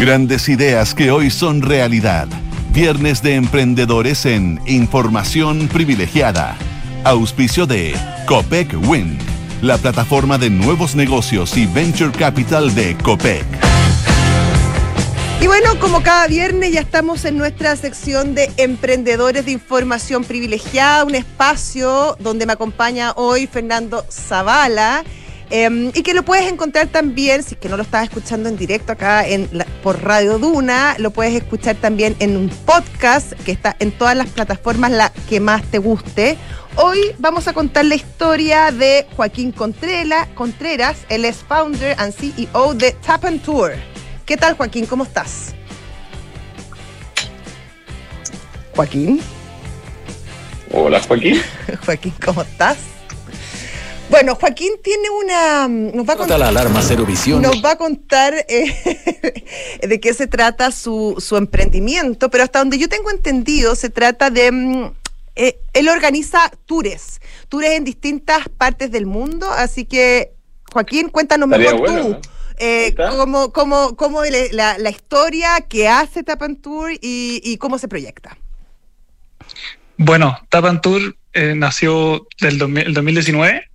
Grandes ideas que hoy son realidad. Viernes de emprendedores en Información Privilegiada. Auspicio de Copec Win, la plataforma de nuevos negocios y venture capital de Copec. Y bueno, como cada viernes ya estamos en nuestra sección de emprendedores de información privilegiada, un espacio donde me acompaña hoy Fernando Zavala. Em, y que lo puedes encontrar también, si es que no lo estás escuchando en directo acá en por Radio Duna, lo puedes escuchar también en un podcast que está en todas las plataformas, la que más te guste. Hoy vamos a contar la historia de Joaquín Contreras, él es founder and CEO de Tap and Tour. ¿Qué tal Joaquín? ¿Cómo estás? Joaquín. Hola Joaquín. Joaquín, ¿cómo estás? Bueno, Joaquín tiene una. Nos va a contar, la alarma Cero Visión. Nos va a contar eh, de qué se trata su, su, emprendimiento, pero hasta donde yo tengo entendido, se trata de. Mm, eh, él organiza tours, tours en distintas partes del mundo, así que, Joaquín, cuéntanos mejor tú. Eh, cómo, cómo, cómo la, la, historia que hace Tapan Tour y, y, cómo se proyecta. Bueno, Tapan Tour eh, nació del 2019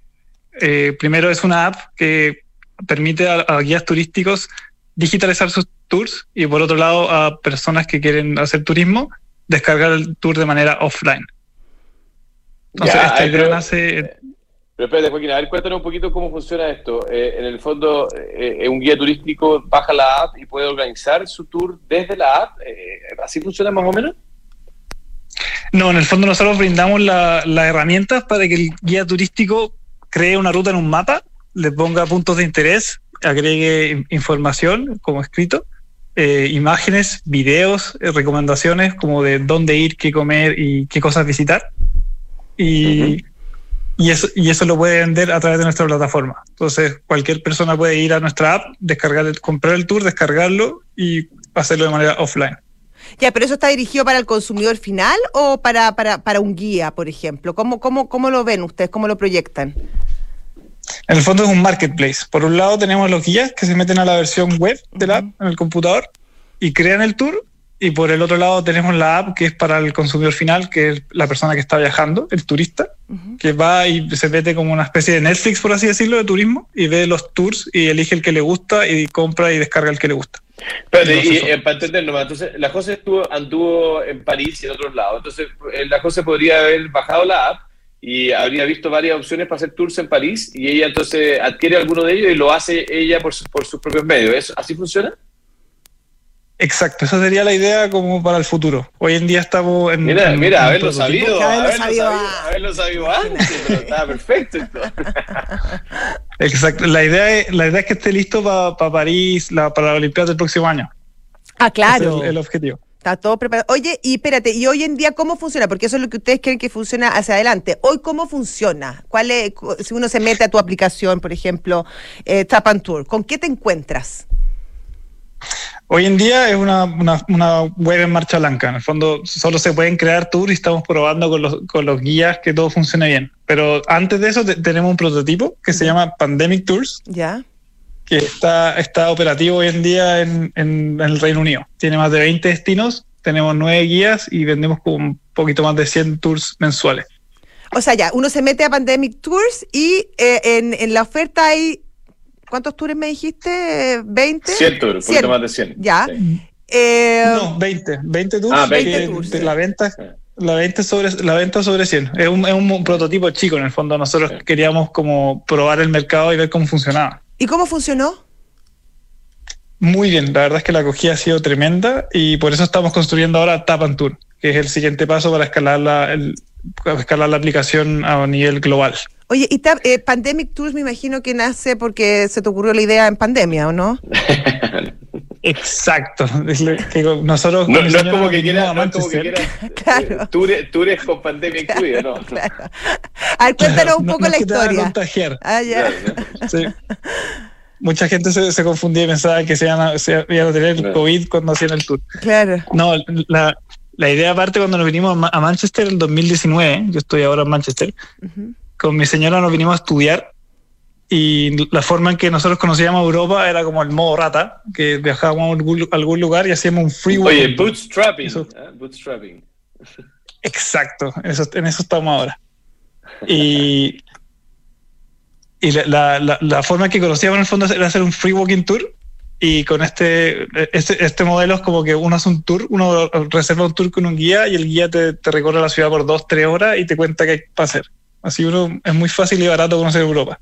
eh, primero es una app que permite a, guías turísticos digitalizar sus tours y por otro lado a personas que quieren hacer turismo descargar el tour de manera offline. Entonces, esta idea nace... Pero espérate, Joaquín, a ver, cuéntanos un poquito cómo funciona esto. Eh, en el fondo, eh, un guía turístico baja la app y puede organizar su tour desde la app. ¿Así funciona más o menos? No, en el fondo nosotros brindamos las herramientas para que el guía turístico cree una ruta en un mapa, le ponga puntos de interés, agregue información como escrito, eh, imágenes, videos, eh, recomendaciones como de dónde ir, qué comer y qué cosas visitar. Y, y, eso, y eso lo puede vender a través de nuestra plataforma. Entonces, cualquier persona puede ir a nuestra app, descargar comprar el tour, descargarlo y hacerlo de manera offline. Ya, pero eso está dirigido para el consumidor final o para, para, para un guía, por ejemplo. ¿Cómo, cómo, ¿Cómo lo ven ustedes? ¿Cómo lo proyectan? En el fondo es un marketplace. Por un lado tenemos los guías que se meten a la versión web de la app en el computador y crean el tour. Y por el otro lado tenemos la app que es para el consumidor final, que es la persona que está viajando, el turista, que va y se mete como una especie de Netflix, por así decirlo, de turismo, y ve los tours y elige el que le gusta y compra y descarga el que le gusta. Pero, y, eh, para entender nomás, entonces la José estuvo, anduvo en París y en otros lados. Entonces, eh, la José podría haber bajado la app y habría visto varias opciones para hacer tours en París y ella entonces adquiere alguno de ellos y lo hace ella por, por sus propios medios. ¿Así funciona? Exacto, esa sería la idea como para el futuro. Hoy en día estamos en. Mira, mira, haberlo sabido, haberlo sabido, haberlo sabido antes, pero estaba perfecto. Exacto, la idea, es, la idea es que esté listo para París, la, para la Olimpiada del próximo año. Ah, claro. Es el, objetivo. Está todo preparado. Oye, y espérate, ¿y hoy en día cómo funciona? Porque eso es lo que ustedes creen que funciona hacia adelante. ¿Hoy cómo funciona? ¿Cuál es, si uno se mete a tu aplicación, por ejemplo, eh, Tap and Tour, ¿con qué te encuentras? Hoy en día es una, una, web en marcha blanca. En el fondo solo se pueden crear tours y estamos probando con los, con los guías que todo funcione bien. Pero antes de eso tenemos un prototipo que se llama Pandemic Tours. Ya. Que está, está operativo hoy en día en, en, el Reino Unido. Tiene más de 20 destinos, tenemos nueve guías y vendemos con un poquito más de 100 tours mensuales. O sea, ya, uno se mete a Pandemic Tours y eh, en, en la oferta hay ¿Cuántos tours me dijiste? ¿20? 100 tours, un poquito más de 100. Ya. Eh, no, 20. 20 tours. Ah, 20 tours. La venta, la venta sobre la venta sobre 100. Es un, es un prototipo chico en el fondo. Nosotros queríamos como probar el mercado y ver cómo funcionaba. ¿Y cómo funcionó? Muy bien, la verdad es que la acogida ha sido tremenda y por eso estamos construyendo ahora Tap and Tour, que es el siguiente paso para escalar la, el, escalar la aplicación a nivel global. Oye, y eh, Pandemic Tours me imagino que nace porque se te ocurrió la idea en pandemia, ¿o no? Exacto. Nosotros no, es como que quiera, no como que quiera claro. Eh, tours, con pandemia incluida, ¿no? Claro. A ver, cuéntanos un poco la historia. contagiar. Ah, ya. Sí. Mucha gente se, se, confundía y pensaba que se iban a, se iban a tener COVID cuando hacían el tour. Claro. No, la, la idea aparte cuando nos vinimos a Manchester en 2019, yo estoy ahora en Manchester, con mi señora nos vinimos a estudiar y la forma en que nosotros conocíamos Europa era como el modo rata, que viajábamos a algún, lugar y hacíamos un free Oye, bootstrapping. ¿eh? bootstrapping. Exacto, en eso, en eso estamos ahora. Y, y la, la, la, forma que conocíamos en el fondo era hacer un free walking tour. Y con este, este, este modelo es como que uno hace un tour, uno reserva un tour con un guía y el guía te, te recorre la ciudad por dos, tres horas y te cuenta qué hay para hacer. Así uno es muy fácil y barato conocer Europa.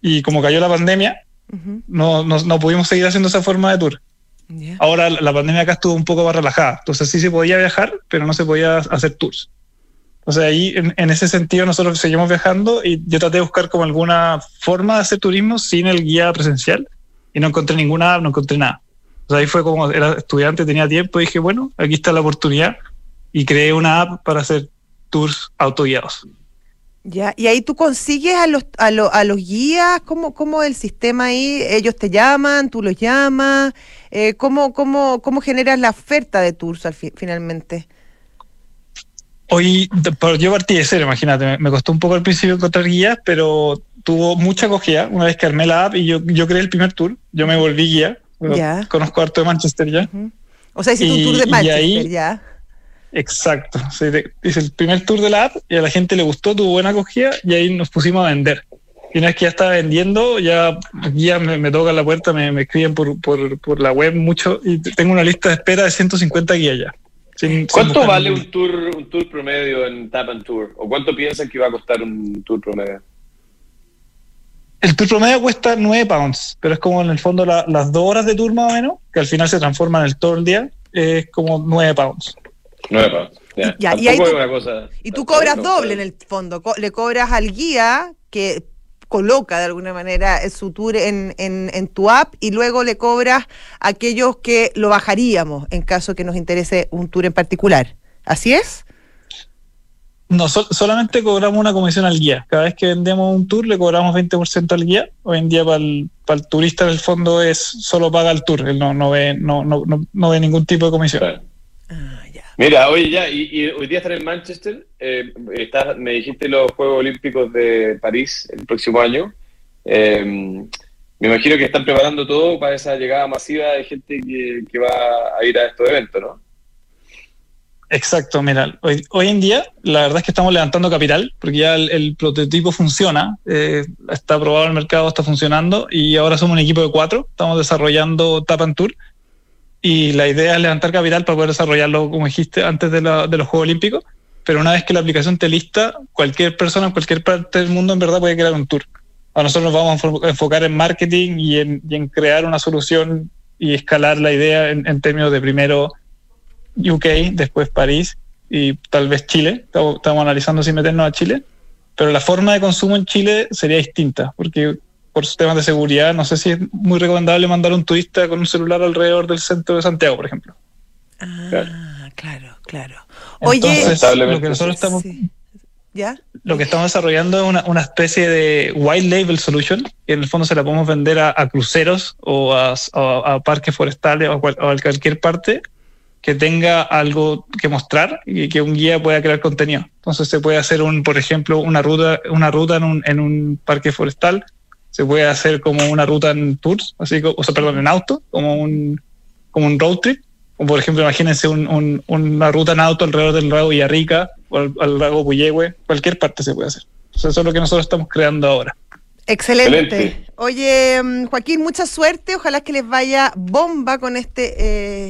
Y como cayó la pandemia, uh -huh. no, no, no, pudimos seguir haciendo esa forma de tour. Yeah. Ahora la pandemia acá estuvo un poco más relajada. Entonces sí se podía viajar, pero no se podía hacer tours. O sea, ahí en, en, ese sentido nosotros seguimos viajando y yo traté de buscar como alguna forma de hacer turismo sin el guía presencial y no encontré ninguna, no encontré nada. O sea, ahí fue como era estudiante, tenía tiempo y dije, bueno, aquí está la oportunidad y creé una app para hacer tours autoguiados. Ya, y ahí tú consigues a los, a, lo, a los guías, ¿cómo, ¿cómo el sistema ahí? ¿Ellos te llaman, tú los llamas? Eh, ¿cómo, cómo, ¿Cómo generas la oferta de tours al fi finalmente? Hoy, yo partí de cero, imagínate, me costó un poco al principio encontrar guías, pero tuvo mucha acogida una vez que armé la app y yo, yo creé el primer tour, yo me volví guía, ya. conozco harto de Manchester ya. Uh -huh. O sea, hiciste un tour de Manchester ahí, ya. Exacto, sí, hice el primer tour de la app y a la gente le gustó, tuvo buena acogida y ahí nos pusimos a vender. Y una vez que ya estaba vendiendo, ya, ya me, me tocan la puerta, me, me escriben por, por, por, la web mucho y tengo una lista de espera de 150 guías ya. Sin, ¿Cuánto sin vale un tour, un tour promedio en Tap and Tour? ¿O cuánto piensan que va a costar un tour promedio? El tour promedio cuesta 9 pounds, pero es como en el fondo la, las dos horas de tour más o menos, que al final se transforma en el todo el día, es como 9 pounds. 9 pounds. Ya, ya, y, ahí tú, cosa, y tú cobras doble en el fondo, le cobras al guía que coloca de alguna manera su tour en, en, en, tu app y luego le cobras a aquellos que lo bajaríamos en caso que nos interese un tour en particular. ¿Así es? No, so, solamente cobramos una comisión al guía. Cada vez que vendemos un tour le cobramos 20% al guía. Hoy en día para el, para el turista en el fondo es solo paga el tour, él no, no, ve, no, no, no, no ve ningún tipo de comisión. Claro. Ah. Mira, oye, ya, y, hoy día estar en Manchester, eh, me dijiste los Juegos Olímpicos de París el próximo año. Eh, me imagino que están preparando todo para esa llegada masiva de gente que, va a ir a estos eventos, ¿no? Exacto, mira, hoy, en día la verdad es que estamos levantando capital porque ya el, el prototipo funciona, eh, está aprobado el mercado, está funcionando y ahora somos un equipo de cuatro, estamos desarrollando Tap and Tour y la idea es levantar capital para poder desarrollarlo, como dijiste, antes de, la, de los Juegos Olímpicos, pero una vez que la aplicación esté lista, cualquier persona en cualquier parte del mundo en verdad puede crear un tour. A nosotros nos vamos a enfocar en marketing y en, y en crear una solución y escalar la idea en, en términos de primero UK, después París y tal vez Chile. Estamos, estamos, analizando si meternos a Chile. Pero la forma de consumo en Chile sería distinta, porque por temas de seguridad no sé si es muy recomendable mandar un turista con un celular alrededor del centro de Santiago, por ejemplo. Ah, claro, claro. Oye, Entonces, lo que nosotros estamos... Sí. ¿Ya? Lo que estamos desarrollando es una, una, especie de white label solution, que en el fondo se la podemos vender a, a cruceros o a, a, a, parques forestales o a, cual, o a cualquier parte que tenga algo que mostrar y que un guía pueda crear contenido. Entonces se puede hacer un, por ejemplo, una ruta, una ruta en un, en un parque forestal, se puede hacer como una ruta en tours, así o sea, perdón, en auto, como un, como un road trip. O por ejemplo, imagínense un, un, una ruta en auto alrededor del lago Villarrica o al, al lago Puyehue, cualquier parte se puede hacer. Eso es lo que nosotros estamos creando ahora. Excelente. Excelente. Oye, mm, Joaquín, mucha suerte. Ojalá que les vaya bomba con este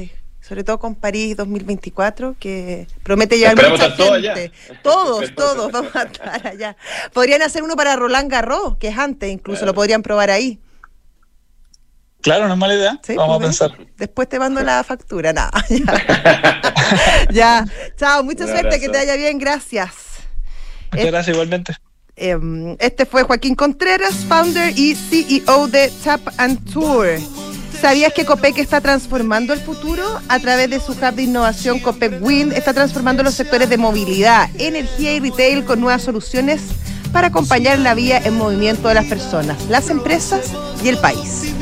eh, sobre todo con París 2024, que promete llevar Esperamos mucha gente. Allá. Todos, todos vamos a estar allá. Podrían hacer uno para Roland Garros, que es antes, incluso claro. lo podrían probar ahí. Claro, no es mala idea. ¿Sí? Vamos pues, a pensar. Después te mando la factura, nada. Ya. ya. Chao, mucha Un suerte, abrazo. que te vaya bien, gracias. Muchas eh, gracias, igualmente. Este fue Joaquín Contreras, founder y CEO de Tap and Tour. ¿Sabías que Copec está transformando el futuro? A través de su hub de innovación Copec Wind está transformando los sectores de movilidad, energía y retail con nuevas soluciones para acompañar la vía en movimiento de las personas, las empresas y el país.